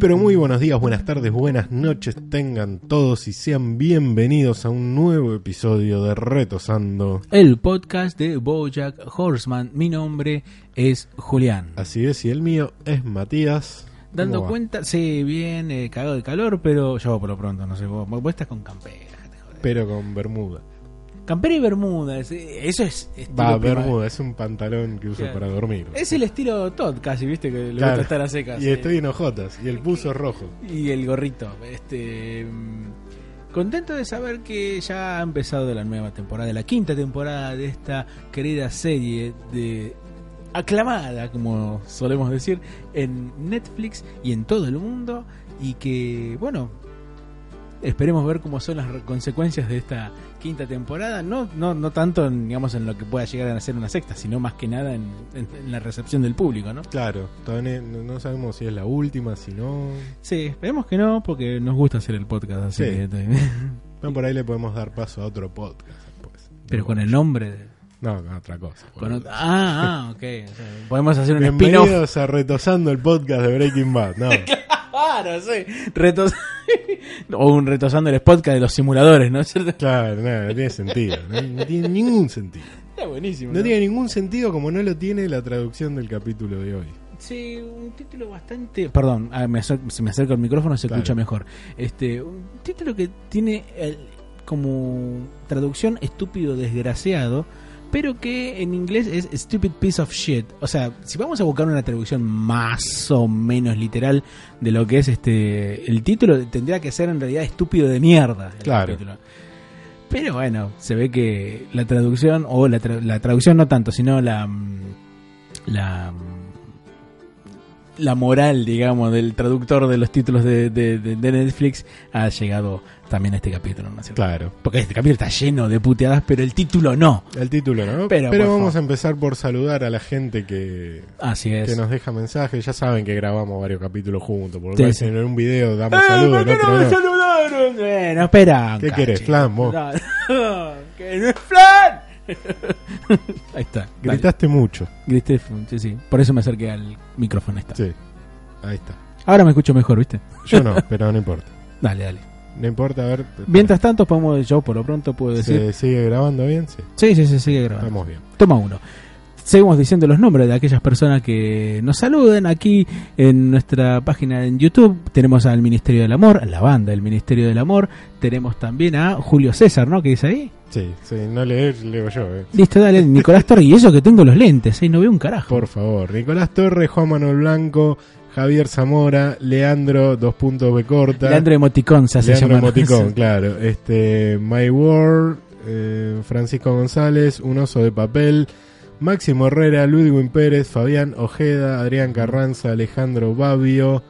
pero muy buenos días, buenas tardes, buenas noches tengan todos y sean bienvenidos a un nuevo episodio de Retosando. el podcast de Bojack Horseman. Mi nombre es Julián. Así es, y el mío es Matías. Dando cuenta, sí, bien, eh, cagado de calor, pero yo por lo pronto, no sé, vos, vos estás con campera. Pero con Bermuda. Campera y bermuda, es- eso es estilo Va, Bermuda, es un pantalón que uso Claro. para dormir. Es el estilo Todd casi, viste, que le Claro. gusta estar a secas. Y eh. estoy en hojotas, y el buzo es rojo. Y el gorrito. Este. mm, Contento de saber que ya ha empezado la nueva temporada, la quinta temporada de esta querida serie de aclamada, como solemos decir, en Netflix y en todo el mundo. Y que, bueno, esperemos ver cómo son las re- consecuencias de esta quinta temporada. No, no, no tanto, en, digamos, en lo que pueda llegar a ser una sexta, sino más que nada en, en- en la recepción del público, ¿no? Claro, todavía no, no sabemos si es la última, si no. Sí, esperemos que no, porque nos gusta hacer el podcast así. Sí. que- Bueno, por ahí le podemos dar paso a otro podcast. Pero con el nombre. de- No, con otra cosa. con boludo. ot- ah, ah, ok. O sea, podemos hacer un spin-off. Bienvenidos a Retosando el podcast de Breaking Bad. No. Claro, sí. Retos... o un retosando el podcast de los simuladores, ¿no es cierto? Claro, no, no tiene sentido. No, no tiene ningún sentido. Está buenísimo. No ¿no? tiene ningún sentido como no lo tiene la traducción del capítulo de hoy. Sí, un título bastante. Perdón, ah, me acer- si me acerco al micrófono se Claro. escucha mejor. Este, un título que tiene el- como traducción estúpido desgraciado, pero que en inglés es stupid piece of shit. O sea, si vamos a buscar una traducción más o menos literal de lo que es este el título, tendría que ser en realidad estúpido de mierda. el Claro. título. Pero bueno, se ve que la traducción, o la, tra- la traducción no tanto, sino la. mm, la mm, la moral, digamos, del traductor de los títulos de, de- de- de Netflix ha llegado también a este capítulo, ¿no es cierto? Claro. Porque este capítulo está lleno de puteadas, pero el título no. El título, ¿no? Pero, Pero, vamos favor. a empezar por saludar a la gente que, Así es. que nos deja mensajes. Ya saben que grabamos varios capítulos juntos. Porque Sí, sí. en un video damos ¡Eh, saludos, ¿por qué no me no. saludaron? Bueno, espera. ¿Qué querés. Flan, vos? No, no, que no es flan. Ahí está. dale. Gritaste mucho. Grité, sí, sí. Por eso me acerqué al micrófono. Ahí está. Sí. Ahí está. Ahora me escucho mejor, ¿viste? Yo no, pero no importa. Dale, dale. No importa, a ver. Mientras tanto, podemos, yo por lo pronto puedo decir. ¿Se sigue grabando bien? Sí. Sí, sí, sí, sigue grabando. Estamos bien. Toma uno. Seguimos diciendo los nombres de aquellas personas que nos saluden aquí en nuestra página en YouTube. Tenemos al Ministerio del Amor, la banda del Ministerio del Amor. Tenemos también a Julio César, ¿no? ¿Qué dice ahí? Sí, sí. No leer, leo yo, eh. Listo, dale. Nicolás Torres. Y eso que tengo los lentes, ¿eh? No veo un carajo. Por favor. Nicolás Torres, Juan Manuel Blanco, Javier Zamora, Leandro, dos puntos B corta. Leandro Emoticón se hace Leandro. Emoticón, claro. Este, My World, eh, Francisco González, Un Oso de Papel, Máximo Herrera, Ludwig Pérez, Fabián Ojeda, Adrián Carranza, Alejandro Babio,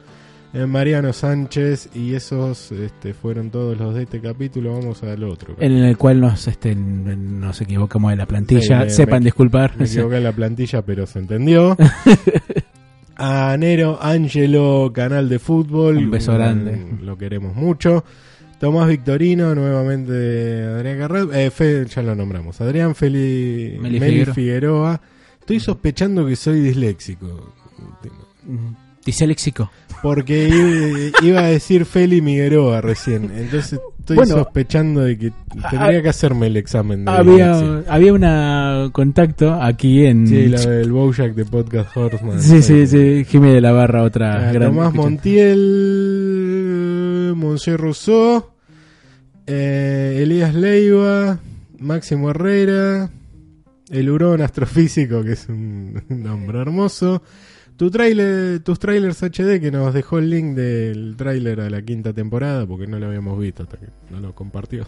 eh, Mariano Sánchez, y esos este, fueron todos los de este capítulo. Vamos al otro. En el cual nos, este, nos equivocamos de la plantilla. Sí, Sepan me- disculpar. Me equivoqué en la plantilla, pero se entendió. A Nero Angelo, canal de fútbol. Un beso grande. Lo queremos mucho. Tomás Victorino, nuevamente Adrián Carral. Eh, Fe- ya lo nombramos. Adrián Feli, Meli Meli, Figueroa. Figueroa. Estoy sospechando que soy disléxico. Disléxico. Porque iba, a decir Feli Migueroa recién. Entonces estoy Bueno, sospechando de que tendría que hacerme el examen de Había, había una contacto aquí en. Sí, la del Bojack de Podcast Horseman. Sí, sí, sí, Jimmy de la Barra, otra Ah, gran. Tomás Montiel, Monsieur Rousseau, eh, Elías Leiva, Máximo Herrera, el Hurón Astrofísico, que es un nombre hermoso. Tu trailer, tus trailers HD que nos dejó el link del tráiler a la quinta temporada porque no lo habíamos visto hasta que no lo compartió.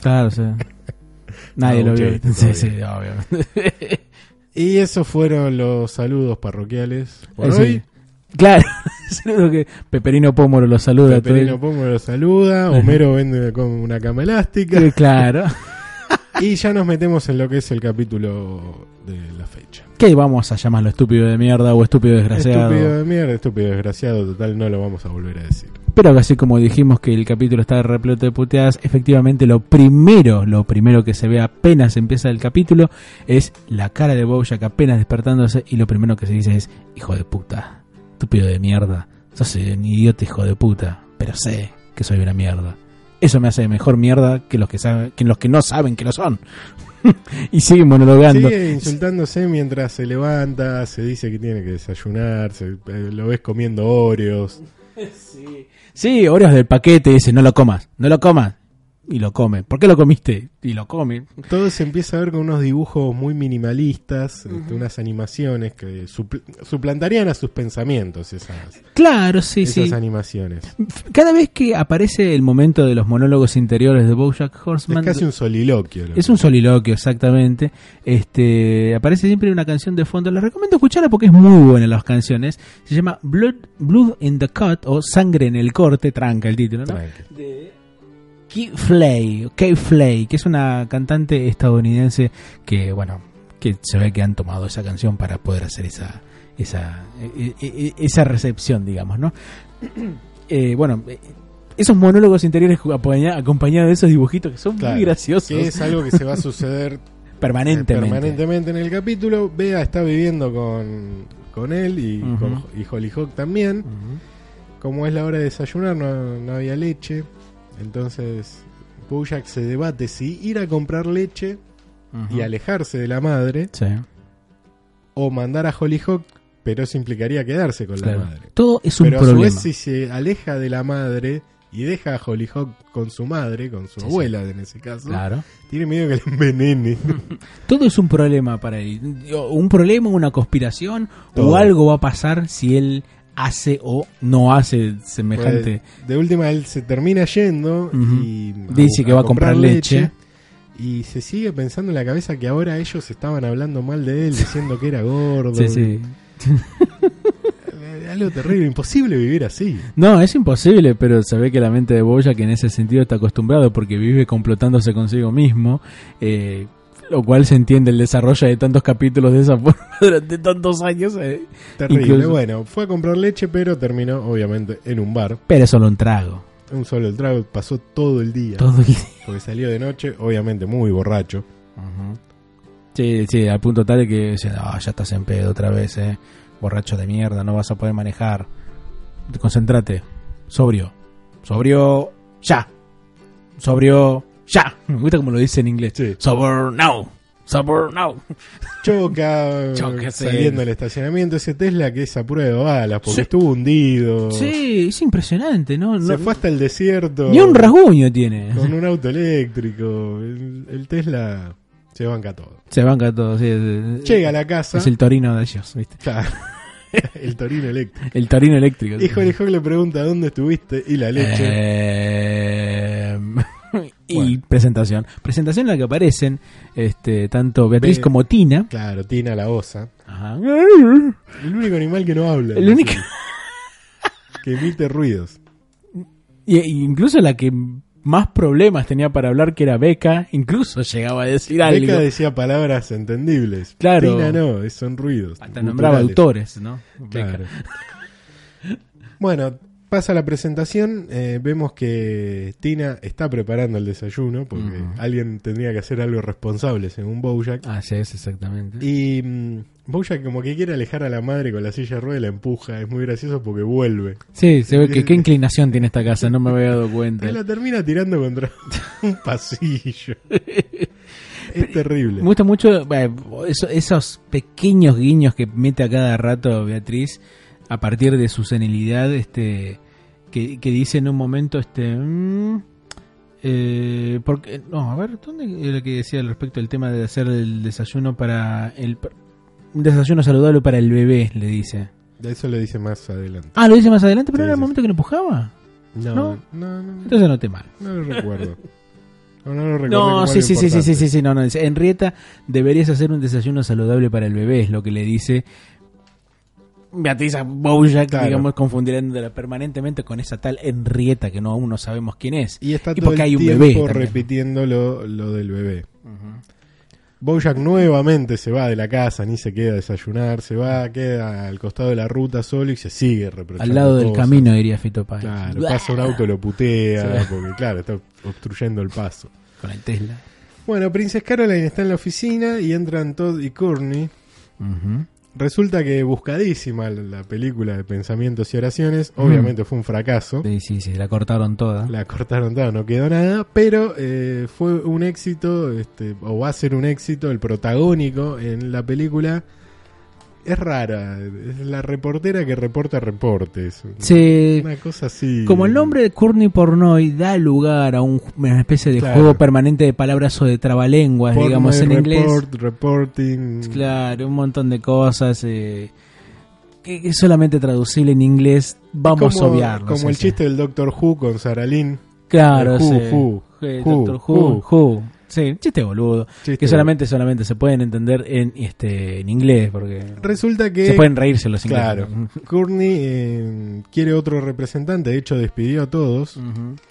Claro, sí. Nadie No, lo vio. Sí, sí, obvio. Y esos fueron los saludos parroquiales por Eh, sí. Claro, Saludo que Peperino Pómoro lo saluda. Peperino Pomo lo saluda, Homero vende con una cama elástica. Eh, Claro. y ya nos metemos en lo que es el capítulo de la fecha. ¿Qué vamos a llamarlo estúpido de mierda o estúpido desgraciado? Estúpido de mierda, estúpido desgraciado, total, no lo vamos a volver a decir. Pero así como dijimos que el capítulo está repleto de puteadas, efectivamente lo primero, lo primero que se ve apenas empieza el capítulo es la cara de Bojack apenas despertándose y lo primero que se dice es hijo de puta, estúpido de mierda, sos un idiota hijo de puta, pero sé que soy una mierda. Eso me hace mejor mierda que los que saben, que los que no saben que lo son. y sigue monologando. Sigue insultándose mientras se levanta, se dice que tiene que desayunar, se- eh, lo ves comiendo Oreos. Sí, Oreos del paquete dice, no lo comas, no lo comas. Y lo come. ¿Por qué lo comiste? Y lo come. Todo se empieza a ver con unos dibujos muy minimalistas, este, unas animaciones que supl- suplantarían a sus pensamientos esas, Claro, sí, esas sí. animaciones. Cada vez que aparece el momento de los monólogos interiores de Bojack Es Horseman, casi un soliloquio. lo es que- un soliloquio exactamente. Este aparece siempre una canción de fondo. Les recomiendo escucharla porque es muy buena las canciones. Se llama Blood Blood in the Cut o Sangre en el corte, tranca el título, ¿no? Tranqui. de Kay Flay, Kay Flay, que es una cantante estadounidense que, bueno, que se ve que han tomado esa canción para poder hacer esa esa e- e- e- esa recepción, digamos, ¿no? Eh, bueno, eh, esos monólogos interiores acompaña- acompañados de esos dibujitos que son Claro, muy graciosos Que es algo que se va a suceder permanentemente. permanentemente en el capítulo. Bea está viviendo con, con él y, con, y Hollyhock también. Como es la hora de desayunar, no, no había leche. Entonces, Bojack se debate si ir a comprar leche y alejarse de la madre Sí, o mandar a Hollyhock, pero eso implicaría quedarse con claro. la madre. Todo es un Pero a su problema. vez, si se aleja de la madre y deja a Hollyhock con su madre, con su Sí, abuela en ese caso, Claro. tiene miedo que le envenene. Todo es un problema para él. Un problema, una conspiración, Todo. o algo va a pasar si él hace o no hace semejante. Pues, de última, él se termina yendo y Dice que va a comprar leche. Y se sigue pensando en la cabeza que ahora ellos estaban hablando mal de él, diciendo que era gordo. Sí, sí. Eh, Algo terrible, imposible vivir así. No, es imposible, pero se ve que la mente de Boya, que en ese sentido está acostumbrado porque vive complotándose consigo mismo, eh, lo cual se entiende el desarrollo de tantos capítulos de esa forma durante tantos años. eh. Terrible. Incluso- Bueno, fue a comprar leche, pero terminó, obviamente, en un bar. Pero solo un trago. Un solo el trago, pasó todo el día. Todo el día. Porque salió de noche, obviamente muy borracho. Sí, sí, al punto tal de que decían, "Ah, ya estás en pedo otra vez, eh. Borracho de mierda, no vas a poder manejar. Concentrate. Sobrio. Sobrio. Ya. Sobrio. Ya. Me gusta como lo dice en inglés. Sí. Sober now. Sober now. Choca, Choca, saliendo del estacionamiento. Ese Tesla que es a prueba de balas, porque Sí. estuvo hundido. Sí, es impresionante, ¿no? Se No- fue hasta el desierto. Ni un rasguño tiene. Con un auto eléctrico. El, el Tesla se banca todo. Se banca todo. Sí, es, Llega a la casa. es el torino de ellos, ¿viste? Claro. el Torino eléctrico. El torino eléctrico. Y Hollyhock le pregunta dónde estuviste y la leche. Eh, y Bueno. presentación. Presentación en la que aparecen este, tanto Beatriz Be- como Tina. Claro, Tina la osa. Ajá. El único animal que no habla. El único- Que emite ruidos. Y, y incluso la que más problemas tenía para hablar, que era Beca, incluso llegaba a decir algo. Beca decía palabras entendibles. Claro. Tina no, son ruidos. Hasta nombraba autores, ¿no? Beca. Claro. bueno, pasa la presentación. eh, vemos que Tina está preparando el desayuno porque alguien tendría que hacer algo responsable según Bojack. Ah, sí, es exactamente. Y mm, Bojack como que quiere alejar a la madre con la silla de rueda y la empuja. Es muy gracioso porque vuelve. Sí, se ve que qué inclinación tiene esta casa, no me había dado cuenta. Y la termina tirando contra un pasillo. es terrible. Me gusta mucho eh, eso- esos pequeños guiños que mete a cada rato Beatriz a partir de su senilidad, este, que, que dice en un momento, este, mm, eh, porque, no, a ver, ¿dónde era que decía al respecto del tema de hacer el desayuno para el, un desayuno saludable para el bebé, le dice. Eso lo dice más adelante. Ah, lo dice más adelante, pero Sí, era el momento que lo empujaba. No, ¿No? no, no, Entonces noté mal. no lo recuerdo. No, no lo. No, sí, sí, sí, sí, sí, sí, sí, no, no. dice, Henrietta, deberías hacer un desayuno saludable para el bebé, es lo que le dice. Beatriz a Bojack, Claro. digamos, confundiéndola permanentemente con esa tal Henrietta que no aún no sabemos quién es. Y está Y todo porque el hay un tiempo bebé repitiendo lo, lo del bebé. Bojack nuevamente se va de la casa, ni se queda a desayunar, se va, queda al costado de la ruta solo y se sigue reprochando Al lado del cosas. camino, diría Fito Páez. Claro, pasa un auto, lo putea, Sí. porque claro, está obstruyendo el paso. Con el Tesla. Bueno, Princess Caroline está en la oficina y entran Todd y Courtney. Ujú. Resulta que buscadísima la película de pensamientos y oraciones, obviamente fue un fracaso. Sí, sí, sí, la cortaron toda. La cortaron toda, no quedó nada, pero eh, fue un éxito, este, o va a ser un éxito, el protagónico en la película es rara, es la reportera que reporta reportes. Sí, Una cosa así. como el nombre de Courtney Pornoy da lugar a un- una especie de Claro. juego permanente de palabras o de trabalenguas, digamos, en inglés. report, reporting. Claro, un montón de cosas eh, que es solamente traducible en inglés. Vamos como, a obviarlo. Como el chiste del Doctor Who con Sarah Lynn. Claro, Who, sí. Who, Eh, Who, Doctor Who, Who. Sí, chiste boludo. Chiste que solamente solamente se pueden entender en este en inglés porque Resulta que se pueden reírse los ingleses. Claro. Courtney eh, quiere otro representante, de hecho despidió a todos,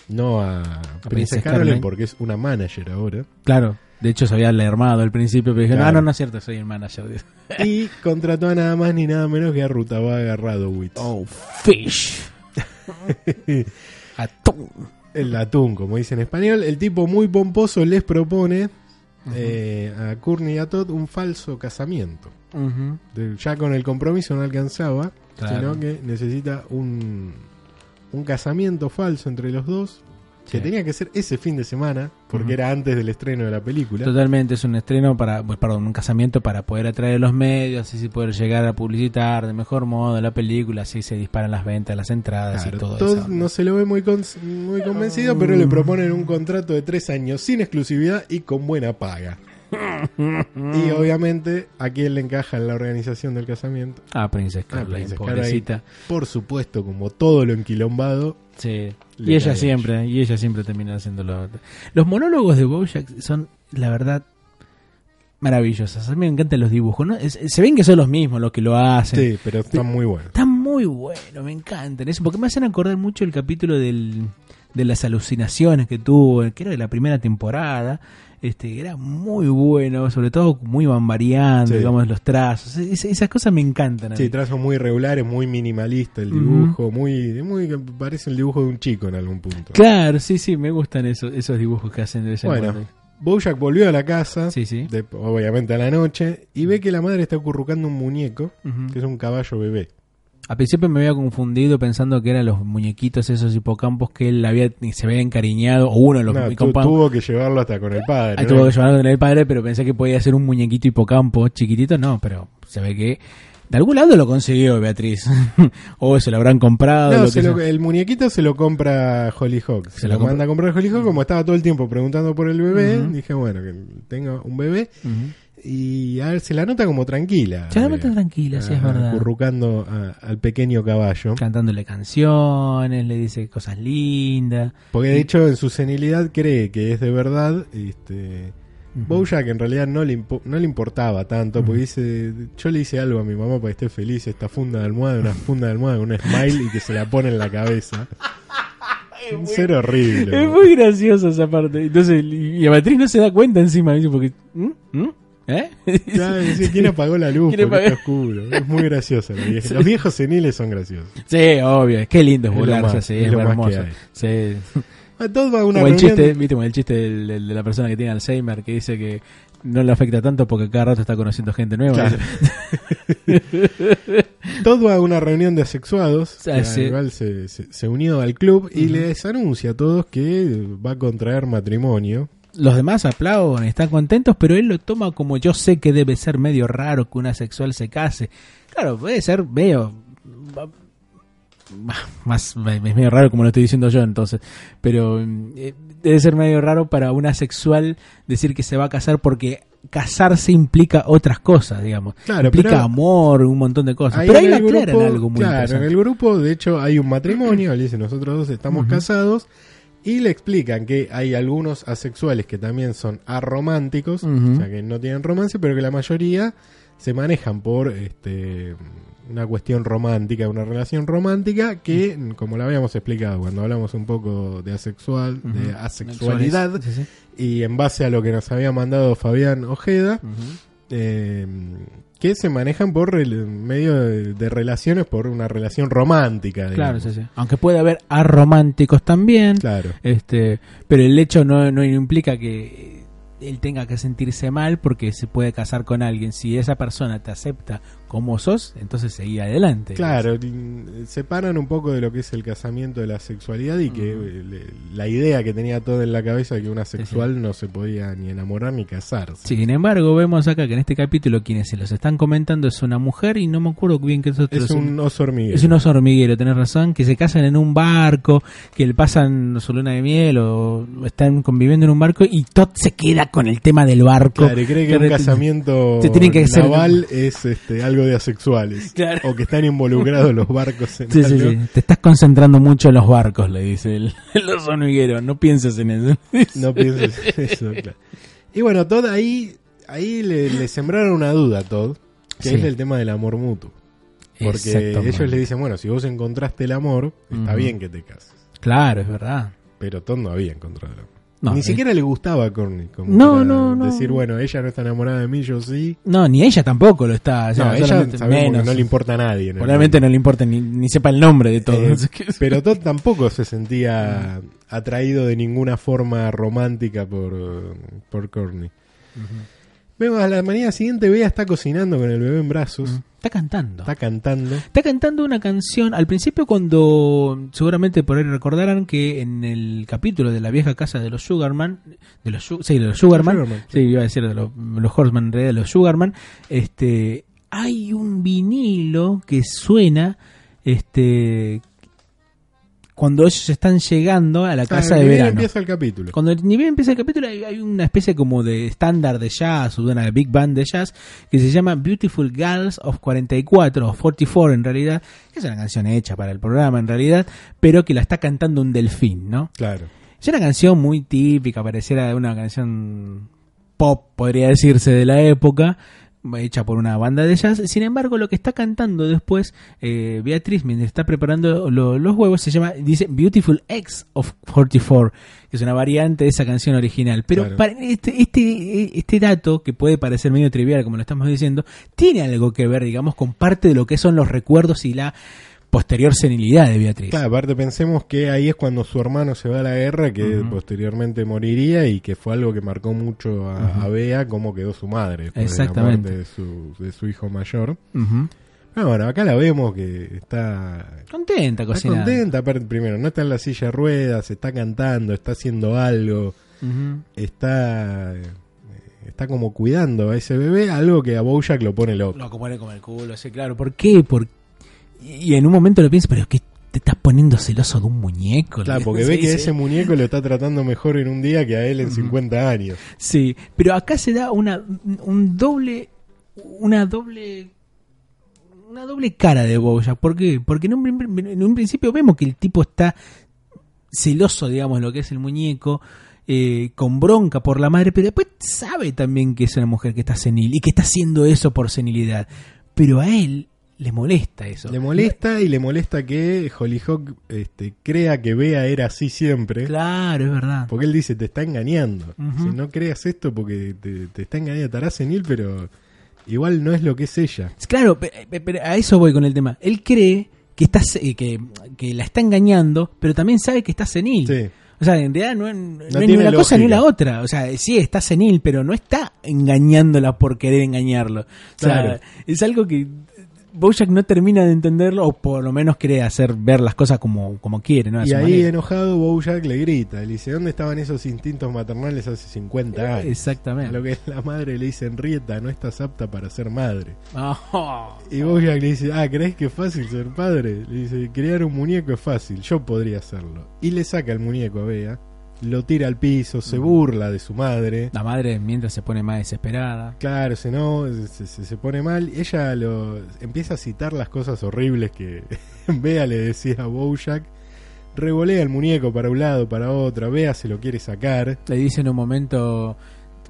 no a, Princess Princess Caroline. porque es una manager ahora. Claro. De hecho se había alarmado al principio, pero dije, Claro. no, no, no es cierto, soy el manager. y contrató a nada más ni nada menos que a Rutabaga Radowitz. Oh, fish. Atún. El atún, como dice en español. El tipo muy pomposo les propone eh, a Courtney y a Todd un falso casamiento. De- ya con el compromiso no alcanzaba, Claro. sino que necesita un, un casamiento falso entre los dos, que Sí. tenía que ser ese fin de semana, porque Ujú. era antes del estreno de la película. Totalmente, es un estreno para, pues, perdón, un casamiento para poder atraer a los medios, así poder llegar a publicitar de mejor modo la película, así se disparan las ventas, las entradas Claro, y todo eso. no se lo ve muy, con- muy convencido, pero le proponen un contrato de tres años sin exclusividad y con buena paga. Y obviamente, ¿a quién le encaja en la organización del casamiento? Ah, Princess Ah, Caroline, Princess pobrecita. Por supuesto, como todo lo enquilombado. Sí. Y ella siempre, y ella siempre termina haciéndolo. Los monólogos de Bojack son, la verdad, maravillosos. A mí me encantan los dibujos. ¿no? Es- se ven que son los mismos los que lo hacen. Sí, pero está muy bueno. Están muy buenos, me encantan. Eso, porque me hacen acordar mucho el capítulo del, de las alucinaciones que tuvo, que era de la primera temporada. Este, era muy bueno, sobre todo muy van variando, Sí. digamos, los trazos. Es- esas cosas me encantan. Sí, trazos muy regulares, muy minimalista el dibujo, muy, muy parece el dibujo de un chico en algún punto. Claro, sí, sí, me gustan esos, esos dibujos que hacen de vez en Bueno, cuando. Bojack volvió a la casa, Sí, sí. de- obviamente a la noche, y ve que la madre está acurrucando un muñeco, que es un caballo bebé. Al principio me había confundido pensando que eran los muñequitos esos hipocampos que él había, se había encariñado, o uno de los No, tuvo que llevarlo hasta con el padre. Ah, ¿no? tuvo que llevarlo con el padre, pero pensé que podía ser un muñequito hipocampo chiquitito. No, pero se ve que de algún lado lo consiguió Beatriz. o se lo habrán comprado. No, lo que se lo- el muñequito se lo compra Hollyhock. Se, Se lo lo manda a comprar Hollyhock, como estaba todo el tiempo preguntando por el bebé, dije, bueno, que tenga un bebé. Y a ver, se la nota como tranquila. Se la eh, nota tranquila, sí, es ah, verdad. Acurrucando a- al pequeño caballo. Cantándole canciones, le dice cosas lindas. Porque de hecho en su senilidad cree que es de verdad. Este, Ujú. Bojack en realidad no le, no le importaba tanto. Porque dice, yo le hice algo a mi mamá para que esté feliz. Esta funda de almohada, una funda de almohada con un smile y que se la pone en la cabeza. Un ser horrible. Es muy graciosa esa parte. Entonces, y a Beatriz no se da cuenta encima. dice, Porque, ¿Mm? ¿Mm? ¿Eh? Ya, dice, ¿Quién apagó la luz? ¿Quién Porque apagó? está oscuro. Es muy gracioso. la vieja. Los viejos seniles son graciosos. sí, obvio. Qué lindo es Es burlarse así, es es, lo más hay. Sí. A todos va a una Como el reunión- chiste, viste, como el chiste del- del- de la persona que tiene Alzheimer que dice que no le afecta tanto porque cada rato está conociendo gente nueva. Claro. Todd va a una reunión de asexuados. Ah, que sí. igual se, se- se unió al club y les anuncia a todos que va a contraer matrimonio. Los demás aplauden, están contentos, pero él lo toma como yo sé que debe ser medio raro que una sexual se case. Claro, puede ser medio más es medio raro como lo estoy diciendo yo entonces, pero mm, eh, debe ser medio raro para una sexual decir que se va a casar porque casarse implica otras cosas, digamos. Claro, implica pero- amor, un montón de cosas. pero ahí el aclaran grupo- algo muy claro, en el grupo, de hecho, hay un matrimonio. le dicen, nosotros dos estamos casados. Y le explican que hay algunos asexuales que también son arománticos, o sea que no tienen romance, pero que la mayoría se manejan por este una cuestión romántica, una relación romántica que, como lo habíamos explicado cuando hablamos un poco de asexual, de asexualidad, Sí, sí. y en base a lo que nos había mandado Fabián Ojeda. Eh, que se manejan por el medio de, de relaciones, por una relación romántica. Claro, sí, sí. Aunque puede haber arománticos también. Claro. Este, pero el hecho no, no implica que él tenga que sentirse mal porque se puede casar con alguien. Si esa persona te acepta como sos, entonces seguí adelante. Claro, y, separan un poco de lo que es el casamiento de la sexualidad y que le- la idea que tenía todo en la cabeza de que una Sí, sexual no se podía ni enamorar ni casarse. Sin embargo, vemos acá que en este capítulo quienes se los están comentando es una mujer y no me acuerdo bien qué es otro. Es un oso hormiguero. Es un oso hormiguero, tenés razón, que se casan en un barco, que le pasan su luna de miel o están conviviendo en un barco y Todd se queda con el tema del barco. Claro, cree que un re- casamiento te tienen que hacer- naval es este, algo de asexuales. Claro. O que están involucrados los barcos en Sí, algo. Te estás concentrando mucho en los barcos, le dice el, el oso hormiguero. No pienses en eso. No pienses en eso, claro. Y bueno, Todd ahí, ahí le, le sembraron una duda a Todd, que Sí. es el tema del amor mutuo. Porque ellos le dicen, bueno, si vos encontraste el amor, está bien que te cases. Claro, es verdad. Pero Todd no había encontrado el amor. No, Ni eh, siquiera le gustaba a Courtney. Como No, no, no. Decir, bueno, ella no está enamorada de mí, yo sí. No, ni ella tampoco lo está. o sea, no, ella menos. no le importa a nadie. Probablemente no le importa ni, ni sepa el nombre de todo. Eh, pero Todd tampoco se sentía atraído de ninguna forma romántica por, por Courtney. Vemos a la mañana siguiente, Bea está cocinando con el bebé en brazos, Está cantando. está cantando. Está cantando una canción. Al principio, cuando seguramente por ahí recordarán que en el capítulo de la vieja casa de los Sugarman, de los, sí, de los Sugarman, Sugarman, sí, iba a decir de los, los Horseman, en realidad de los Sugarman, este, hay un vinilo que suena, este, cuando ellos están llegando a la casa Ah, de ni bien verano. empieza el capítulo. Cuando ni bien empieza el capítulo hay, hay una especie como de estándar de jazz o de una big band de jazz que se llama Beautiful Girls of 44 o 44 en realidad, que es una canción hecha para el programa en realidad, pero que la está cantando un delfín, ¿no? Claro. Es una canción muy típica, pareciera una canción pop, podría decirse, de la época, hecha por una banda de jazz. Sin embargo, lo que está cantando después eh, Beatriz, mientras está preparando lo- los huevos, se llama, dice Beautiful X of 44, que es una variante de esa canción original. Pero Claro. para este, este, este dato, que puede parecer medio trivial, como lo estamos diciendo, tiene algo que ver, digamos, con parte de lo que son los recuerdos y la posterior senilidad de Beatriz. Claro, aparte pensemos que ahí es cuando su hermano se va a la guerra, que posteriormente moriría y que fue algo que marcó mucho a, Bea, cómo quedó su madre Exactamente. de su, de su hijo mayor. Ah, bueno, acá la vemos que está, Contenta está cocinando. contenta. aparte, primero, no está en la silla de ruedas, está cantando, está haciendo algo, está, eh, está como cuidando a ese bebé, algo que a Bojack lo pone loco. Lo pone como el culo, sí, claro. ¿Por qué? Por... Y en un momento lo piensa, pero es que te estás poniendo celoso de un muñeco. Claro, porque sí, ve que sí. ese muñeco lo está tratando mejor en un día que a él en Ujú. 50 años. Sí, pero acá se da una un doble una doble una doble cara de Bojack. ¿Por qué? Porque en un, en un principio vemos que el tipo está celoso, digamos, lo que es el muñeco, eh, con bronca por la madre, pero después sabe también que es una mujer que está senil y que está haciendo eso por senilidad. Pero a él le molesta eso. Le molesta y le molesta que Hollyhock este, crea que Bea era así siempre. Claro, es verdad. Porque él dice, te está engañando. Dice, no creas esto porque te, te está engañando. Estará senil, pero igual no es lo que es ella. Claro, pe- pe- pero a eso voy con el tema. Él cree que está que, que la está engañando, pero también sabe que está senil. Sí. O sea, en realidad no, es- no es ni una cosa ni la otra. O sea, sí está senil, pero no está engañándola por querer engañarlo. O sea, Claro. es algo que Bojack no termina de entenderlo, o por lo menos quiere hacer ver las cosas como, como quiere, ¿no? Y ahí manera. enojado Bojack le grita. Le dice, ¿dónde estaban esos instintos maternales hace 50 años? A Exactamente. lo que la madre le dice, Henrietta, no estás apta para ser madre. Oh. Y Bojack le dice, ah, ¿crees que es fácil ser padre? Le dice, crear un muñeco es fácil, yo podría hacerlo. Y le saca el muñeco a Bea, lo tira al piso, se burla de su madre. La madre mientras se pone más desesperada. Claro, se no, se, se- pone mal. Ella lo empieza a citar las cosas horribles que Bea le decía a Bojack. Revolea el muñeco para un lado, para otro. Bea se lo quiere sacar. Le dice en un momento,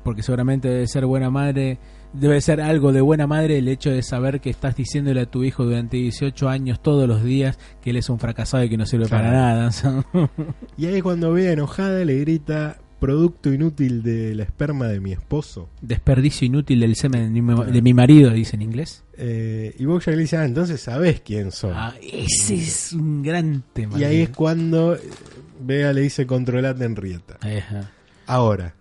porque seguramente debe ser buena madre, Debe ser algo de buena madre el hecho de saber que estás diciéndole a tu hijo durante 18 años todos los días que él es un fracasado y que no sirve para nada. Y ahí cuando ve enojada le grita producto inútil de la esperma de mi esposo. Desperdicio inútil del semen de mi, de mi marido, dice en inglés. Eh, y Bojack le dice, ah, entonces sabes quién son. Ah, ese es un gran tema. y ahí es cuando eh, Vega le dice controlate Henrietta. Ajá. Ahora.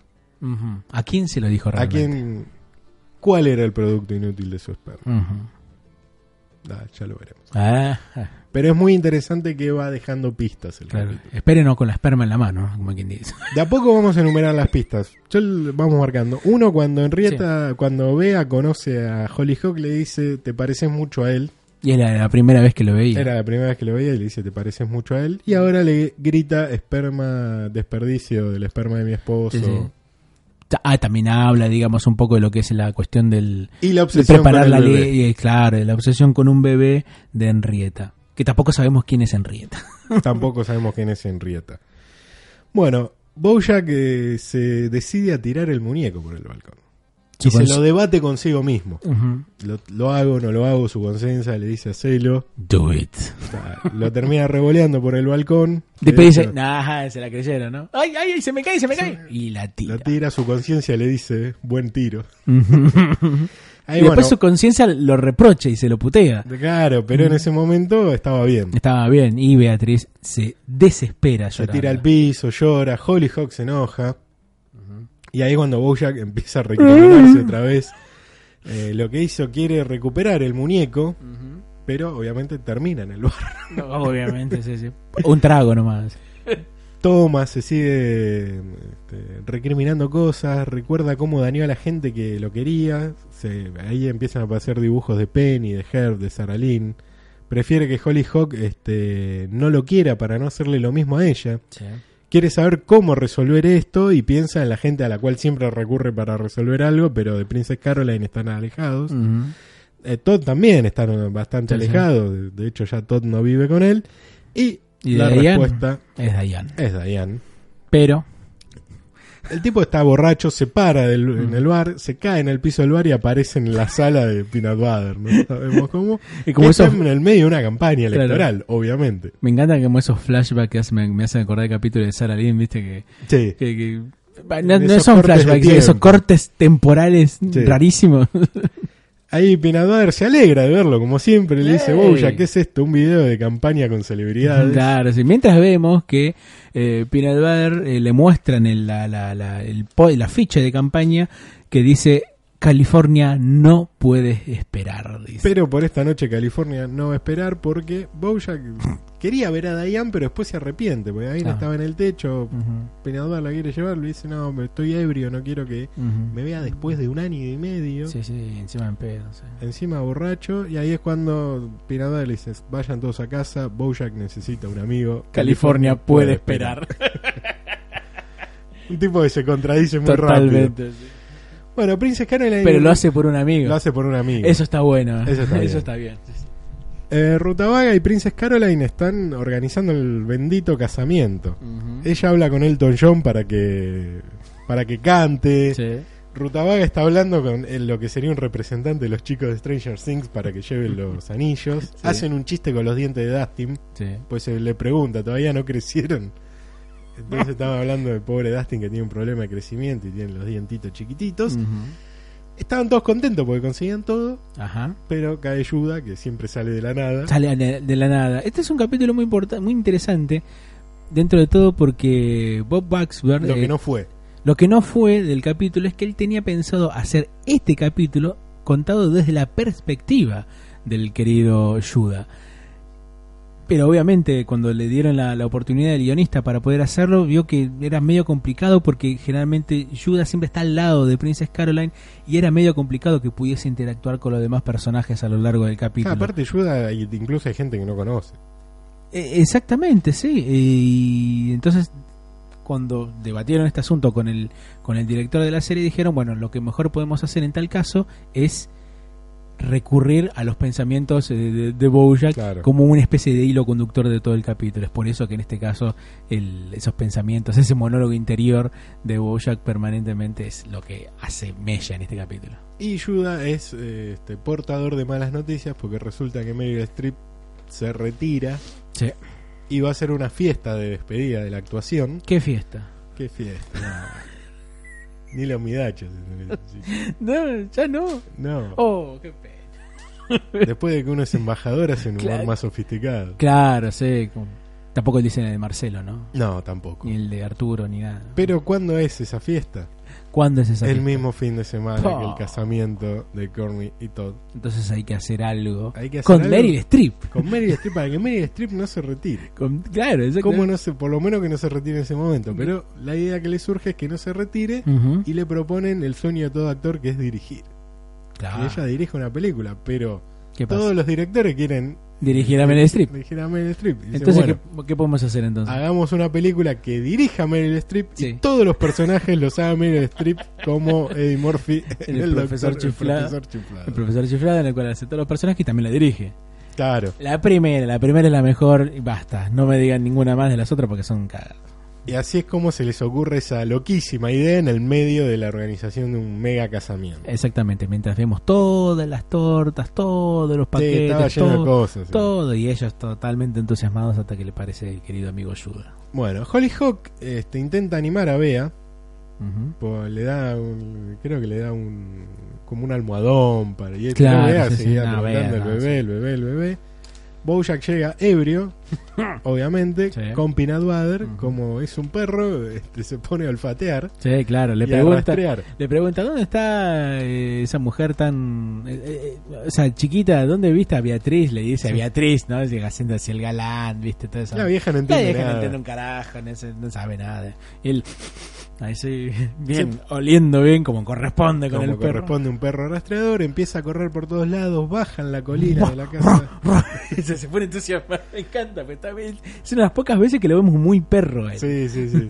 ¿A quién se lo dijo ¿a realmente? quién, ¿cuál era el producto inútil de su esperma? Ah, ya lo veremos. Ah, Pero es muy interesante que va dejando pistas el claro. Espérenos con la esperma en la mano, ¿no? como quien dice. De a poco vamos a enumerar las pistas. Yo vamos marcando. Uno, cuando Henrietta, cuando Bea conoce a Hollyhock, le dice, te pareces mucho a él. Y era la primera vez que lo veía. Era la primera vez que lo veía y le dice, te pareces mucho a él. Y ahora le grita, esperma, desperdicio del esperma de mi esposo. Sí, sí. Ah, también habla, digamos, un poco de lo que es la cuestión del Y la de obsesión preparar con la bebé. ley, claro, la obsesión con un bebé de Henrietta. Que tampoco sabemos quién es Henrietta. Tampoco sabemos quién es Henrietta. Bueno, Bojack eh, se decide a tirar el muñeco por el balcón. Y se lo debate consigo mismo. Lo, lo hago, no lo hago, su conciencia le dice hacelo. Do it. O sea, lo termina revoleando por el balcón. Después De dice, nah, se la creyeron, ¿no? Ay, ay, ay, se me cae, se me cae. Y la tira. Lo tira, su conciencia le dice, buen tiro. Ahí, y después bueno, su conciencia lo reprocha y se lo putea. Claro, pero en ese momento estaba bien. Estaba bien. Y Beatriz se desespera Se llorando. tira al piso, llora, Hollyhock se enoja. Y ahí cuando Bojack empieza a recriminarse otra vez. eh, lo que hizo quiere recuperar el muñeco, pero obviamente termina en el bar. No, obviamente, sí, sí. Un trago nomás. Toma, se sigue este, recriminando cosas, recuerda cómo dañó a la gente que lo quería. Se, ahí empiezan a aparecer dibujos de Penny, de Herb, de Sarah Lynn. Prefiere que Hollyhock este, no lo quiera para no hacerle lo mismo a ella. Quiere saber cómo resolver esto y piensa en la gente a la cual siempre recurre para resolver algo, pero de Princess Caroline están alejados. Eh, Todd también está bastante Sí, alejado, de, de hecho ya Todd no vive con él. Y, Y la Diane respuesta Es Diane. es Diane. Pero, El tipo está borracho, se para del- Mm. en el bar, se cae en el piso del bar y aparece en la sala de Peanut Butter. No sabemos cómo. y como esos, en el medio de una campaña Claro. electoral, obviamente. me encanta como esos flashbacks que me, me hacen acordar el capítulo de Sarah Lynn, viste que, Sí. que- que- no, son flashbacks, esos cortes temporales Sí. rarísimos. Ahí Butter se alegra de verlo, como siempre. Le dice. Boya, ¿qué es esto? Un video de campaña con celebridades. Claro, sí. Mientras vemos que eh, eh, le muestran el, la, la, la, el la ficha de campaña que dice California no puedes esperar. Dice. Pero por esta noche California no va a esperar porque Bojack quería ver a Diane, pero después se arrepiente, porque Diane Ah. estaba en el techo, Butter la quiere llevar, le dice, no, me estoy ebrio, no quiero que me vea después de un año y medio. Sí, sí, encima en pedo. sí. Encima borracho, y ahí es cuando Butter le dice, vayan todos a casa, Bojack necesita un amigo. California puede esperar. Un tipo que se contradice muy rápido. Sí. Bueno, Princess Caroline Pero lo hace por un amigo. lo hace por un amigo. Eso está bueno. Eso está bien. sí, sí. Eh, Rutavaga y Princess Caroline están organizando el bendito casamiento. Ella habla con Elton John para que para que cante. Sí. Rutavaga está hablando con el- lo que sería un representante de los chicos de Stranger Things para que lleven los anillos. Hacen un chiste con los dientes de Dustin. Sí. Pues se le pregunta, ¿todavía no crecieron? Entonces estaba hablando del pobre Dustin que tiene un problema de crecimiento y tiene los dientitos chiquititos. Estaban todos contentos porque conseguían todo, Ajá. pero cae Yuda, que siempre sale de la nada. Sale de de la nada. Este es un capítulo muy importante, muy interesante dentro de todo porque Bob Baxter Lo eh, que no fue. lo que no fue del capítulo es que él tenía pensado hacer este capítulo contado desde la perspectiva del querido Yuda. Pero obviamente cuando le dieron la, la oportunidad del guionista para poder hacerlo, vio que era medio complicado porque generalmente Yuda siempre está al lado de Princess Caroline y era medio complicado que pudiese interactuar con los demás personajes a lo largo del Ah, capítulo. aparte Yuda, y incluso hay gente que no conoce. Eh, Exactamente, sí. Y entonces, cuando debatieron este asunto con el, con el director de la serie, dijeron, bueno, lo que mejor podemos hacer en tal caso es recurrir a los pensamientos eh, de, de Bojack Claro. como una especie de hilo conductor de todo el capítulo. Es por eso que en este caso el- esos pensamientos, ese monólogo interior de Bojack permanentemente es lo que hace mella en este capítulo. Y Yuda es eh, este, portador de malas noticias porque resulta que Meryl Streep se retira Sí. y va a hacer una fiesta de despedida de la actuación. ¿Qué fiesta? ¿Qué fiesta? Ni los midachos. No, ya no. No. Oh, qué pena. Después de que uno es embajador, hace un humor Claro. más sofisticado. Claro, sí. Tampoco el diseño de Marcelo, ¿no? No, tampoco. Ni el de Arturo, ni nada. Pero ¿cuándo es esa fiesta? ¿Cuándo es esa el fiesta? mismo fin de semana que el Oh. casamiento de Corny y Todd. Entonces hay que hacer algo. Hay que hacer con algo. Meryl Streep. Con Meryl Streep para que Meryl Streep no se retire. Con- claro, exacto. ¿Cómo no se, por lo menos que no se retire en ese momento? Pero la idea que le surge es que no se retire y le proponen el sueño de todo actor que es dirigir. Claro. Y ella dirige una película, pero todos los directores quieren Dirigir a Meryl Streep. dirigir a Meryl Streep. Y dice, Entonces, bueno, ¿qué, qué podemos hacer entonces? hagamos una película que dirija a Meryl Streep Sí. y todos los personajes los haga Meryl Streep como Eddie Murphy El el, profesor doctor- el chiflado. profesor chiflado. El profesor Chiflada, en el cual hace todos los personajes y también la dirige. Claro. La primera, la primera es la mejor y basta. No me digan ninguna más de las otras porque son cagadas. Y así es como se les ocurre esa loquísima idea en el medio de la organización de un mega casamiento. Exactamente, mientras vemos todas las tortas, todos los paquetes, todo, de cosas. sí. todo, y ellos totalmente entusiasmados hasta que le parece el querido amigo Yuda. Bueno, Hollyhock este, intenta animar a Bea, pues, le da un, creo que le da un como un almohadón para y Claro, Bea sí, seguía no, el bebé, el bebé, el bebé. Bojack llega ebrio, obviamente, Sí. con butter, Ujú. como es un perro, este, se pone a olfatear Sí, claro, le pregunta, le pregunta, ¿dónde está eh, esa mujer tan... eh, eh, esa chiquita, ¿dónde viste a Beatriz? Le dice a. Beatriz, ¿no? Llega haciendo así el galán, ¿viste? Toda esa... La vieja no La entiende vieja no entiende un carajo, no sabe nada. Y él, ahí sí, bien, oliendo bien como corresponde con como el perro. corresponde un perro rastreador, empieza a correr por todos lados, baja en la colina de la casa. Se, se pone entusiasmado, me encanta, porque está bien. Es una de las pocas veces que lo vemos muy perro. a él. Sí, sí, sí.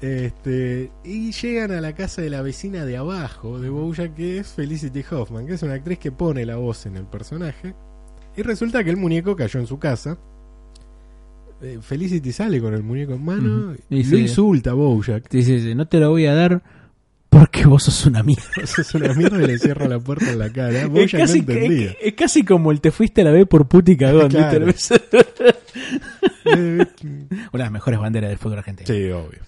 Este, y llegan a la casa de la vecina de abajo de Bojack, que es Felicity Hoffman, que es una actriz que pone la voz en el personaje. Y resulta que el muñeco cayó en su casa. Eh, Felicity sale con el muñeco en mano y Y lo sí. insulta a Bojack. Dice, dice, no te lo voy a dar porque vos sos una mierda. Eso es una mierda y le cierra la puerta en la cara. Es Bojack no casi, entendía. es- es casi como el te fuiste a la B por puti cagón. Claro. ¿viste? Eh, Una de las mejores banderas del fútbol argentino. sí, obvio.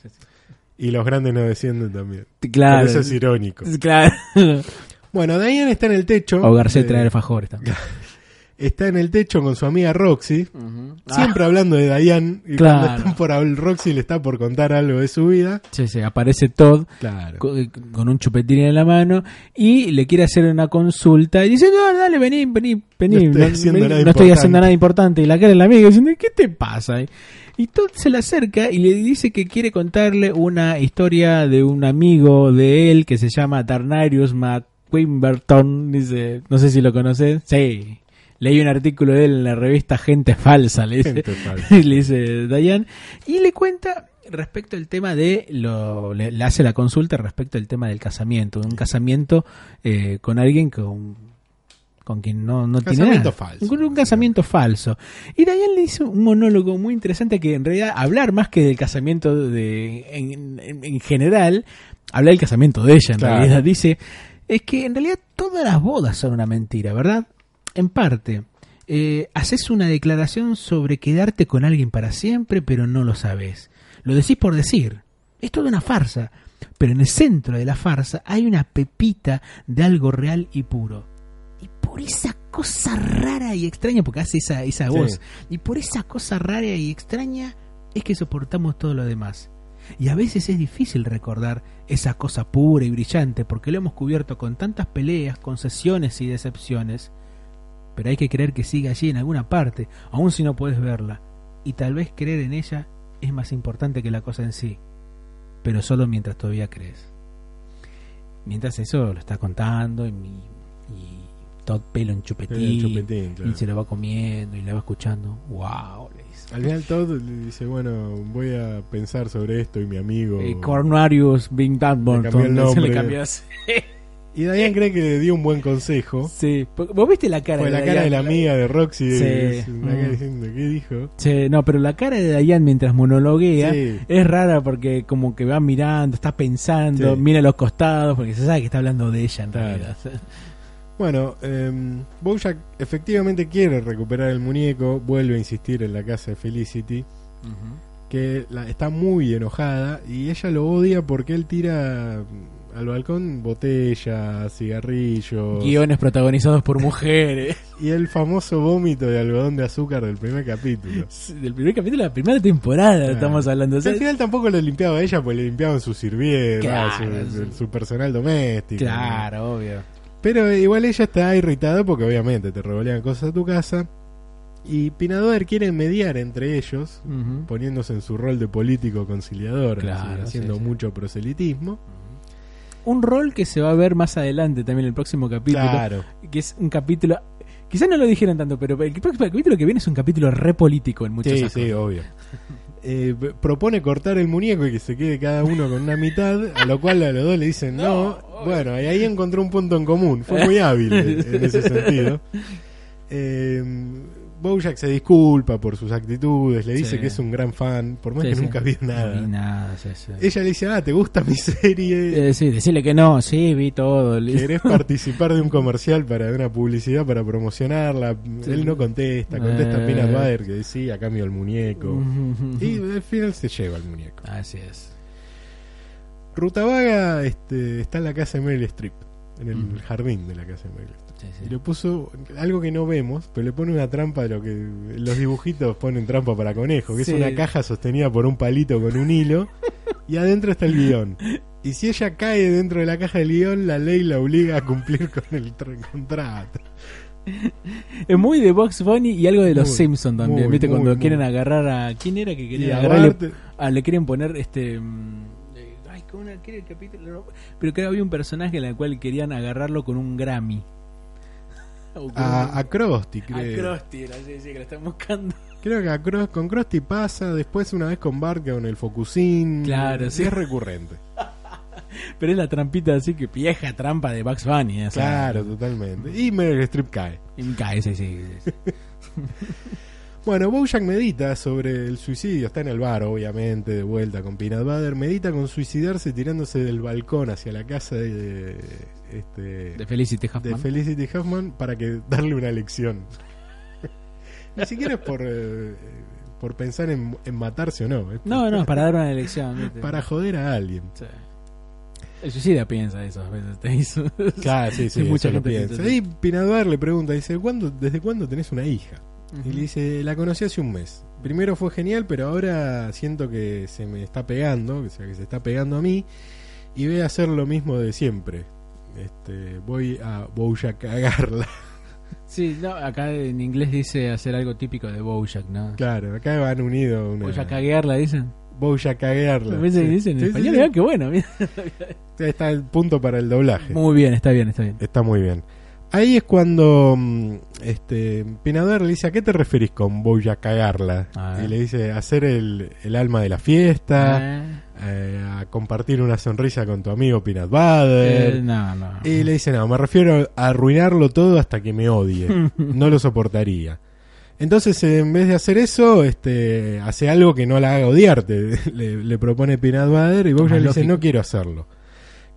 Y los grandes no descienden también. Claro. Por eso es irónico. Claro. Bueno, Diane está en el techo. O Garcés Eh, traer alfajores también. Está en el techo con su amiga Roxy. Siempre hablando de Diane. Y Ah. Claro. cuando están por hablar, Roxy le está por contar algo de su vida. Sí, sí, aparece Todd Claro. co- con un chupetín en la mano y le quiere hacer una consulta y dice, no, dale, vení, vení, vení, No estoy haciendo nada no estoy importante". haciendo nada importante. Y la cara de la amiga diciendo, ¿qué te pasa? Y Todd se le acerca y le dice que quiere contarle una historia de un amigo de él que se llama Darnarius McQuimberton. Dice, no sé si lo conoces. Sí. Leí un artículo de él en la revista Gente Falsa, le dice. Falsa. le dice Dayan, y le cuenta respecto al tema de lo le, le hace la consulta respecto al tema del casamiento, de un casamiento eh, con alguien con con quien no, no tiene nada. falso. Un casamiento falso. Y Dayan le hizo un monólogo muy interesante que en realidad hablar más que del casamiento de en, en- en general, habla del casamiento de ella en Claro. realidad. Dice, es que en realidad todas las bodas son una mentira, ¿verdad? En parte. Eh, haces una declaración sobre quedarte con alguien para siempre, pero no lo sabes. Lo decís por decir. Es toda una farsa. Pero en el centro de la farsa hay una pepita de algo real y puro. Y por esa cosa rara y extraña, porque hace esa, esa Sí. voz, y por esa cosa rara y extraña es que soportamos todo lo demás. Y a veces es difícil recordar esa cosa pura y brillante porque lo hemos cubierto con tantas peleas, concesiones y decepciones. Pero hay que creer que sigue allí en alguna parte, aun si no puedes verla. Y tal vez creer en ella es más importante que la cosa en sí. Pero solo mientras todavía crees. Mientras eso lo está contando y, mi- y todo pelo en chupetín, El chupetín, claro. y se lo va comiendo y le va escuchando. ¡Wow! Le dice. Al final Todd le dice, bueno, voy a pensar sobre esto y mi amigo... Eh, Cornarius Bing el se le cambió así. Y Diane cree que le dio un buen consejo. Sí. ¿Vos viste la cara Fue de la cara de la Diane? amiga de Roxy. Sí. Mm. diciendo, ¿qué dijo? Sí, no, pero la cara de Diane mientras monologuea Sí. es rara porque como que va mirando, está pensando, Sí. mira a los costados porque se sabe que está hablando de ella en Claro. realidad. Bueno, eh, Bojack efectivamente quiere recuperar el muñeco, vuelve a insistir en la casa de Felicity, que la- está muy enojada y ella lo odia porque él tira al balcón botellas, cigarrillos Guiones protagonizados por mujeres. y el famoso vómito de algodón de azúcar del primer capítulo. Del primer capítulo de la primera temporada Claro. estamos hablando. O sea, al final tampoco le limpiaba a ella, pues le limpiaban sus sirvientas, Claro, su, sí. su personal doméstico. claro, obvio. Pero igual ella está irritada porque obviamente te revolean cosas a tu casa. Y Pinadoer quiere mediar entre ellos, Ujú. poniéndose en su rol de político conciliador, Claro, así, haciendo sí, sí. mucho proselitismo. Un rol que se va a ver más adelante también en el próximo capítulo. Claro, Que es un capítulo. Quizás no lo dijeron tanto, pero el próximo capítulo que viene es un capítulo re político en muchos sí, aspectos. sí, obvio. Eh, propone cortar el muñeco y que se quede cada uno con una mitad, a lo cual a los dos le dicen no. Bueno, y ahí encontró un punto en común. Fue muy hábil en en ese sentido. Eh, Bojack se disculpa por sus actitudes, le dice Sí. que es un gran fan, por más Sí, que sí. nunca vio nada. No vi nada. Ella le dice, ah, ¿te gusta mi serie? Eh, sí, decirle que no, sí, vi todo. ¿Querés participar de un comercial para una publicidad para promocionarla? Él no contesta, contesta Eh. Peanut Butter que sí, a cambio del muñeco. Y al final se lleva el muñeco. Así es. Rutavaga este, está en la casa de Meryl Streep, en el jardín de la casa de Meryl Streep. Sí, sí. Y le puso algo que no vemos, pero le pone una trampa de lo que los dibujitos ponen trampa para conejo, que Sí. es una caja sostenida por un palito con un hilo y adentro está el guion. Y si ella cae dentro de la caja del guion, la ley la obliga a cumplir con el tra- contrato. Es muy de Box Bunny y algo de los Simpsons también. muy, ¿Viste? muy, Cuando muy. quieren agarrar a. ¿Quién era que Y quería a agarrarle? Bart- Ah, le quieren poner este. mm, eh, Ay, ¿cómo era? ¿Qué era el capítulo? Pero que había un personaje en el cual querían agarrarlo con un Grammy. A, a Krusty, a creo. Krusty, era, sí, sí, que lo están buscando. Creo que a Kros- con Krusty pasa, después una vez con Bart con el Focusín. Claro, sí. Es recurrente. Pero es la trampita así que vieja trampa de Bugs Bunny. o sea, Claro, totalmente. Y Meryl Streep cae. Y cae, sí, sí. sí. Bueno, Bojack medita sobre el suicidio, está en el bar, obviamente, de vuelta con Peanut Butter, medita con suicidarse tirándose del balcón hacia la casa de, este, De Felicity de Huffman. Felicity Huffman para que darle una lección. Ni siquiera es por, eh, por pensar en, en matarse o no, es no, no, para dar una elección. ¿viste? para joder a alguien. Sí. El suicida piensa eso a veces. Te hizo. Claro, sí, sí, mucha gente piensa. Y Butter le pregunta, dice, ¿cuándo, ¿desde cuándo tenés una hija? Y le dice, la conocí hace un mes. Primero fue genial, pero ahora siento que se me está pegando, o sea, que se está pegando a mí, y voy a hacer lo mismo de siempre. Este, voy a Bojack a cagarla. Sí, no, acá en inglés dice hacer algo típico de Bojack, ¿no? claro, acá van unido una... Bojack caguearla, dicen. Bojack a cagarla. A veces Sí. dicen en Sí, español, sí. mirá qué bueno. Está el punto para el doblaje. Muy bien, está bien, está bien. Está muy bien. Ahí es cuando mm, este Pinador le dice, ¿a qué te referís con a cagarla? Y le dice, hacer el, el alma de la fiesta, Eh, eh, a compartir una sonrisa con tu amigo Peanut Butter. eh, no, no. Y le dice, no, me refiero a arruinarlo todo hasta que me odie. no lo soportaría. Entonces, en vez de hacer eso, este, hace algo que no la haga odiarte. le, le propone Peanut Butter y Más le dice, no quiero hacerlo.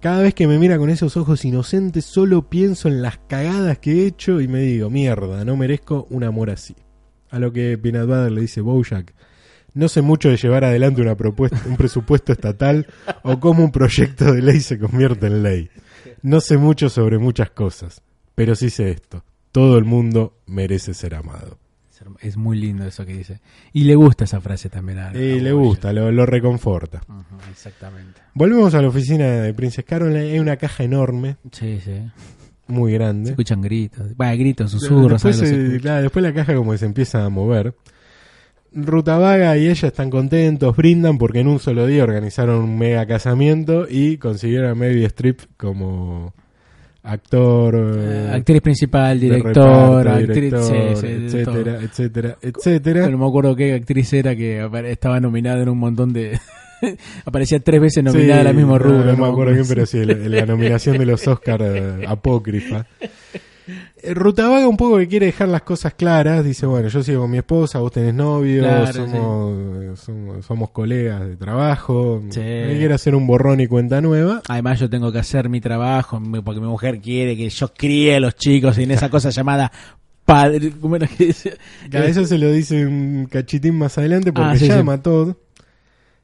Cada vez que me mira con esos ojos inocentes, solo pienso en las cagadas que he hecho y me digo, mierda, no merezco un amor así. A lo que Peanut Butter le dice, Bojack, no sé mucho de llevar adelante una propuesta, un presupuesto estatal o cómo un proyecto de ley se convierte en ley. No sé mucho sobre muchas cosas, pero sí sé esto. Todo el mundo merece ser amado. Es muy lindo eso que dice. Y le gusta esa frase también a, Y le gusta, lo, lo reconforta. Exactamente. Volvemos a la oficina de Princess Caroline. Hay una caja enorme, Sí, sí. muy Se grande. escuchan gritos. Va, gritos, susurros. después, se se- claro, después la caja como que se empieza a mover. Rutavaga y ella están contentos, brindan porque en un solo día organizaron un mega casamiento y consiguieron a Meryl Streep como actor, eh, Eh, actriz principal, director, reparto, actriz, director, sí, sí, de etcétera, etcétera, etcétera. No me acuerdo qué actriz era que estaba nominada en un montón de, Aparecía tres veces nominada Sí, al mismo no, rubro. No, me acuerdo bien, pero sí, el- la nominación de los Oscar eh, apócrifa. Eh, Rutavaga un poco que quiere dejar las cosas claras, dice, bueno, yo sigo con mi esposa, vos tenés novio, Claro, somos, eh, somos, somos colegas de trabajo, Sí. me quiere hacer un borrón y cuenta nueva. Además yo tengo que hacer mi trabajo porque mi mujer quiere que yo críe a los chicos en esa cosa llamada padre. ¿Cómo era que dice? A eso se lo dice un cachitín más adelante porque Ah, sí, llama sí. a Todd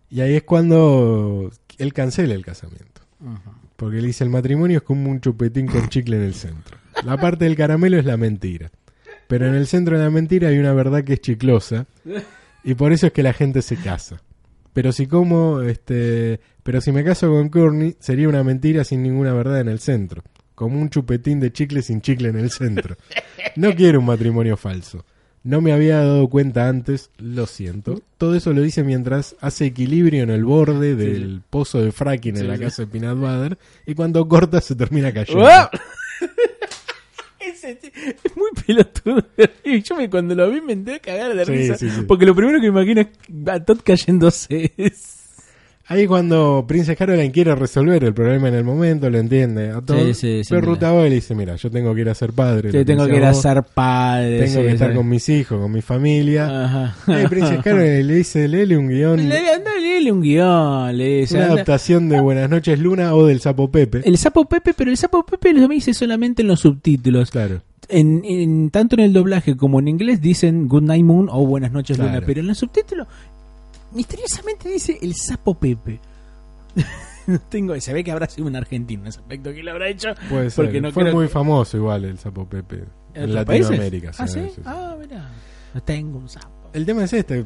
y ahí es cuando él cancela el casamiento. Porque le dice el matrimonio es como un chupetín con chicle en el centro. La parte del caramelo es la mentira. Pero en el centro de la mentira hay una verdad que es chiclosa. Y por eso es que la gente se casa. Pero si como, este, pero si me caso con Courtney, sería una mentira sin ninguna verdad en el centro. Como un chupetín de chicle sin chicle en el centro. No quiero un matrimonio falso. No me había dado cuenta antes, lo siento. Todo eso lo dice mientras hace equilibrio en el borde del pozo de fracking en Sí, la sí. casa de Peanut Butter. Y cuando corta se termina cayendo. Es muy pelotudo. Y yo me, cuando lo vi me entré a cagar de Sí, risa. sí, sí. Porque lo primero que me imagino es a Todd cayéndose. Ahí cuando Princess Caroline quiere resolver el problema en el momento, lo entiende a todo. Sí, sí, sí, pero Ruta le dice, mira, yo tengo que ir a ser padre. Yo tengo que ir a ser padre. Tengo que estar con mis hijos, con mi familia. Ajá. Ahí Princess Caroline le dice, léele un guion, Le, anda, léele un guion. Le dice, una anda- adaptación de Buenas noches Luna o del Sapo Pepe. El sapo Pepe, pero el sapo Pepe lo dice solamente en los subtítulos. Claro. En, en- tanto en el doblaje como en inglés dicen Good Night Moon o Buenas noches Claro. Luna, pero en los subtítulos misteriosamente dice el sapo Pepe. no tengo, se ve que habrá sido un argentino en ese aspecto que lo habrá hecho. Puede ser. Porque no Fue creo muy que- famoso igual el Sapo Pepe. En Latinoamérica. Ah, sí. Ah, mira. No tengo un sapo. El tema es este.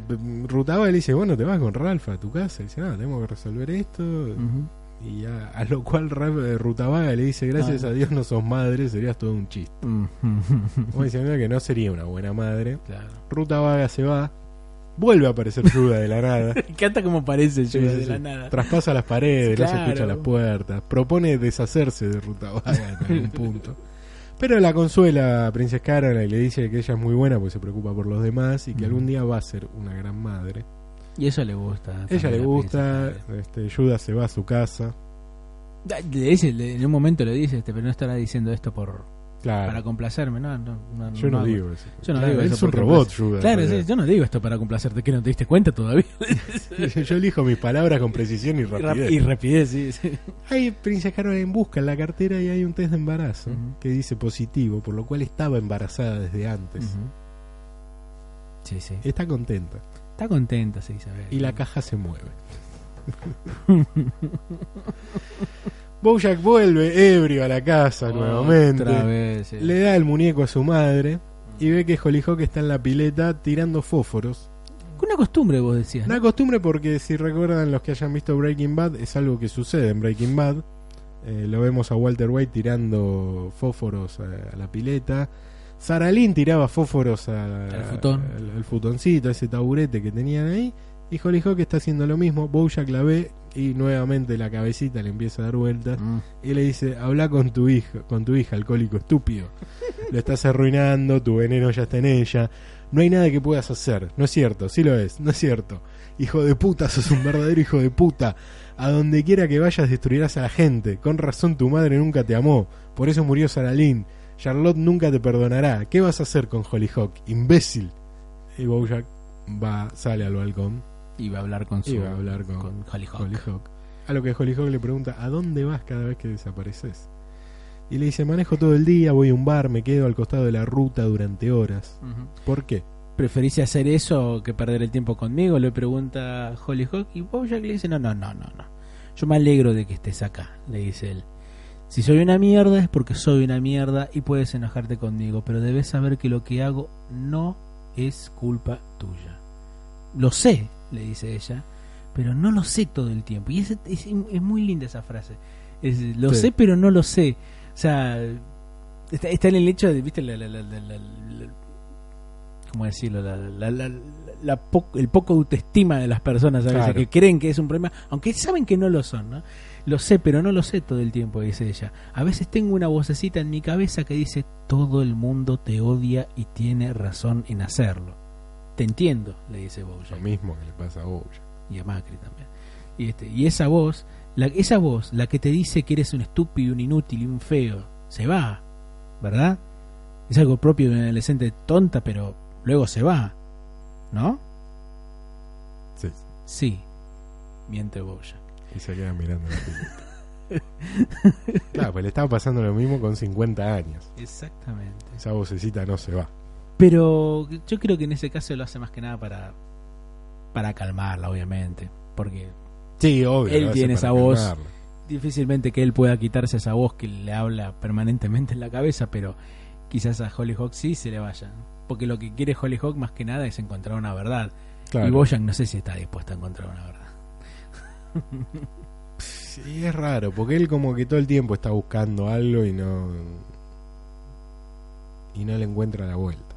Rutaba le dice, bueno, te vas con Ralph a tu casa. Y dice, no, tenemos que resolver esto. Y ya, a lo cual eh, Rutabaga le dice, gracias Ah. a Dios no sos madre, serías todo un chiste. Como diciendo que no sería una buena madre. Claro. Rutabaga se va, vuelve a aparecer Yuda de la nada. Me encanta como parece sí, de sí. la nada. Traspasa las paredes, no se Claro. escucha las puertas. Propone deshacerse de Rutabaga en algún punto. Pero la consuela a Princess Caroline y le dice que ella es muy buena porque se preocupa por los demás y que algún día va a ser una gran madre. Y eso le gusta. ella le gusta, este, Yuda se va a su casa. Le dice, le- en un momento le dice, este, pero no estará diciendo esto por Claro. para complacerme, no, no, no, yo no, digo eso. Yo no Claro, digo eso es un robot, Yuda. Claro, en sí, yo no digo esto para complacerte, que no te diste cuenta todavía. yo elijo mis palabras con precisión y rapidez. y rapidez, sí. sí. Hay Princess Caroline busca en la cartera y hay un test de embarazo que dice positivo, por lo cual estaba embarazada desde antes. Sí, sí. Está contenta. Está contenta, sí, Isabel. Y la caja se mueve. Bojack vuelve ebrio a la casa nuevamente. Otra vez, sí. Le da el muñeco a su madre y ve que Hollyhock está en la pileta tirando fósforos. Una costumbre, vos decías. ¿no? Una costumbre porque si recuerdan los que hayan visto Breaking Bad, es algo que sucede en Breaking Bad. Eh, lo vemos a Walter White tirando fósforos a, a la pileta. Sarah Lynn tiraba fósforos a- Al futón. al- al futoncito, a ese taburete que tenían ahí. Y Hollyhock está haciendo lo mismo. Bojack la ve y nuevamente la cabecita le empieza a dar vueltas. Mm. Y le dice, habla con tu hija, con tu hija, alcohólico estúpido. Lo estás arruinando, tu veneno ya está en ella. No hay nada que puedas hacer. No es cierto, sí lo es, no es cierto. Hijo de puta, sos un verdadero hijo de puta. A donde quiera que vayas destruirás a la gente. Con razón tu madre nunca te amó. Por eso murió Sarah Lynn. Charlotte nunca te perdonará. ¿Qué vas a hacer con Hollyhock? Imbécil. Y Bojack va, sale al balcón. Va a hablar con su. Va a hablar con Hollyhock. Hollyhock. A lo que Hollyhock le pregunta, ¿a dónde vas cada vez que desapareces? Y le dice, manejo todo el día, voy a un bar, me quedo al costado de la ruta durante horas. ¿Por qué? ¿Preferís hacer eso que perder el tiempo conmigo? Le pregunta Hollyhock. Y Bojack le dice: No, no, no, no, no. Yo me alegro de que estés acá, le dice él. Si soy una mierda es porque soy una mierda y puedes enojarte conmigo, pero debes saber que lo que hago no es culpa tuya. Lo sé, le dice ella, pero no lo sé todo el tiempo. Y es, es, es muy linda esa frase. Es, lo Sí. sé, pero no lo sé. O sea, está, está en el hecho de, viste, la, la- la- la- la- la- ¿cómo decirlo? La, la- la- la po- el poco autoestima de las personas a veces Claro. que creen que es un problema, aunque saben que no lo son, ¿no? Lo sé, pero no lo sé todo el tiempo, dice ella. A veces tengo una vocecita en mi cabeza que dice, todo el mundo te odia y tiene razón en hacerlo. Te entiendo, le dice Lo Bojack. mismo que le pasa a Bojack. Y a Macri también. Y, este, y esa voz, la, esa voz, la que te dice que eres un estúpido, un inútil y un feo, se va, ¿verdad? Es algo propio de un adolescente tonta, pero luego se va, ¿no? Sí. Sí, miente Boya. Y se queda mirando la película. claro, pues le estaba pasando lo mismo con 50 años. Exactamente. Esa vocecita no se va. Pero yo creo que en ese caso lo hace más que nada para, para calmarla, obviamente. Porque Sí, obvio. Él tiene esa voz. calmarla. difícilmente que él pueda quitarse esa voz que le habla permanentemente en la cabeza, pero quizás a Hollyhock sí se le vaya. Porque lo que quiere Hollyhock más que nada es encontrar una verdad. Claro. Y Boyan no sé si está dispuesto a encontrar una verdad. Sí, es raro, porque él como que todo el tiempo está buscando algo y no. Y no le encuentra la vuelta.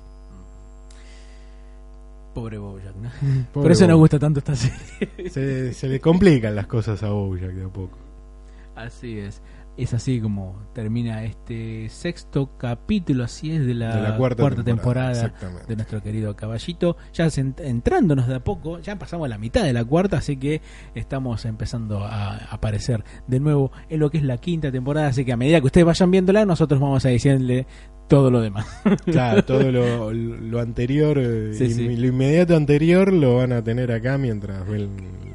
Pobre Bojack, ¿no? Pobre Por eso nos Bojack. gusta tanto esta serie. Se, se le complican las cosas a Bojack de a poco. Así es. Es así como termina este sexto capítulo, así es, de la, De la cuarta temporada, temporada, de nuestro querido caballito. Ya entrándonos de a poco, ya pasamos a la mitad de la cuarta, así que estamos empezando a aparecer de nuevo en lo que es la quinta temporada. Así que a medida que ustedes vayan viéndola, nosotros vamos a decirle todo lo demás. Claro, todo lo, lo anterior, eh, Sí, lo inmediato anterior lo van a tener acá mientras ven.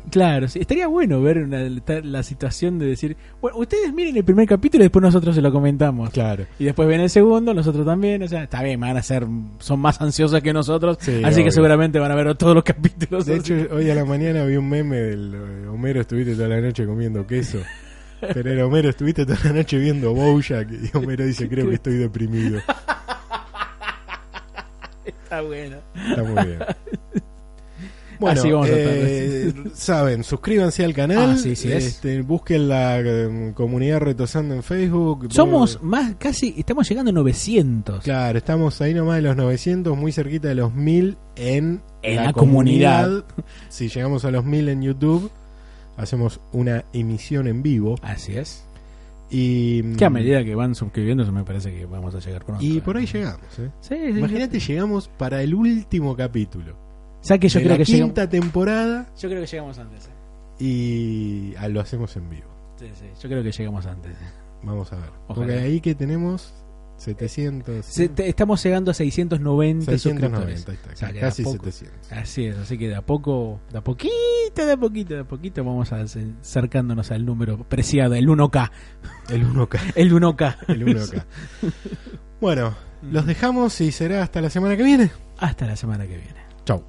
Claro, sí, estaría bueno ver una- la situación de decir, bueno, ustedes miren el primer capítulo y después nosotros se lo comentamos. Claro. Y después ven el segundo, nosotros también, o sea, está bien, van a ser, son más ansiosos que nosotros, Sí, así que seguramente van a ver todos los capítulos. De hecho, hoy a la mañana vi un meme del eh, Homero, estuviste toda la noche comiendo queso. Pero Homero, estuviste toda la noche viendo Bojack. Y Homero dice, creo que estoy deprimido. está bueno. Está muy bien. Bueno, Así vamos a eh, saben, suscríbanse al canal, Ah, sí, sí es. este, busquen la eh, comunidad retosando en Facebook. Somos más, casi, estamos llegando a 900. Claro, estamos ahí nomás de los 900, muy cerquita de los 1000 en, En la comunidad. Si llegamos a los 1000 en YouTube, hacemos una emisión en vivo. Así es. Y, Que a medida que van suscribiéndose me parece que vamos a llegar pronto. y por ahí llegamos. ¿eh? Sí, sí, Imagínate, llegamos para el último capítulo. O sea que yo de creo la que llegamos, quinta temporada yo creo que llegamos antes. eh. y ah, lo hacemos en vivo. Sí, sí, yo creo que llegamos antes. Vamos a ver. Ojalá. Porque ahí que tenemos 700. Se- te- estamos llegando a 690 suscriptores. 690, ahí está, O sea, casi a poco- 700. Así es, así que de a poco, de a poquito, de a poquito, de a poquito vamos acercándonos al número preciado, el 1K. El 1K. El 1K. El 1K. bueno, los dejamos y será hasta la semana que viene. Hasta la semana que viene. Chau.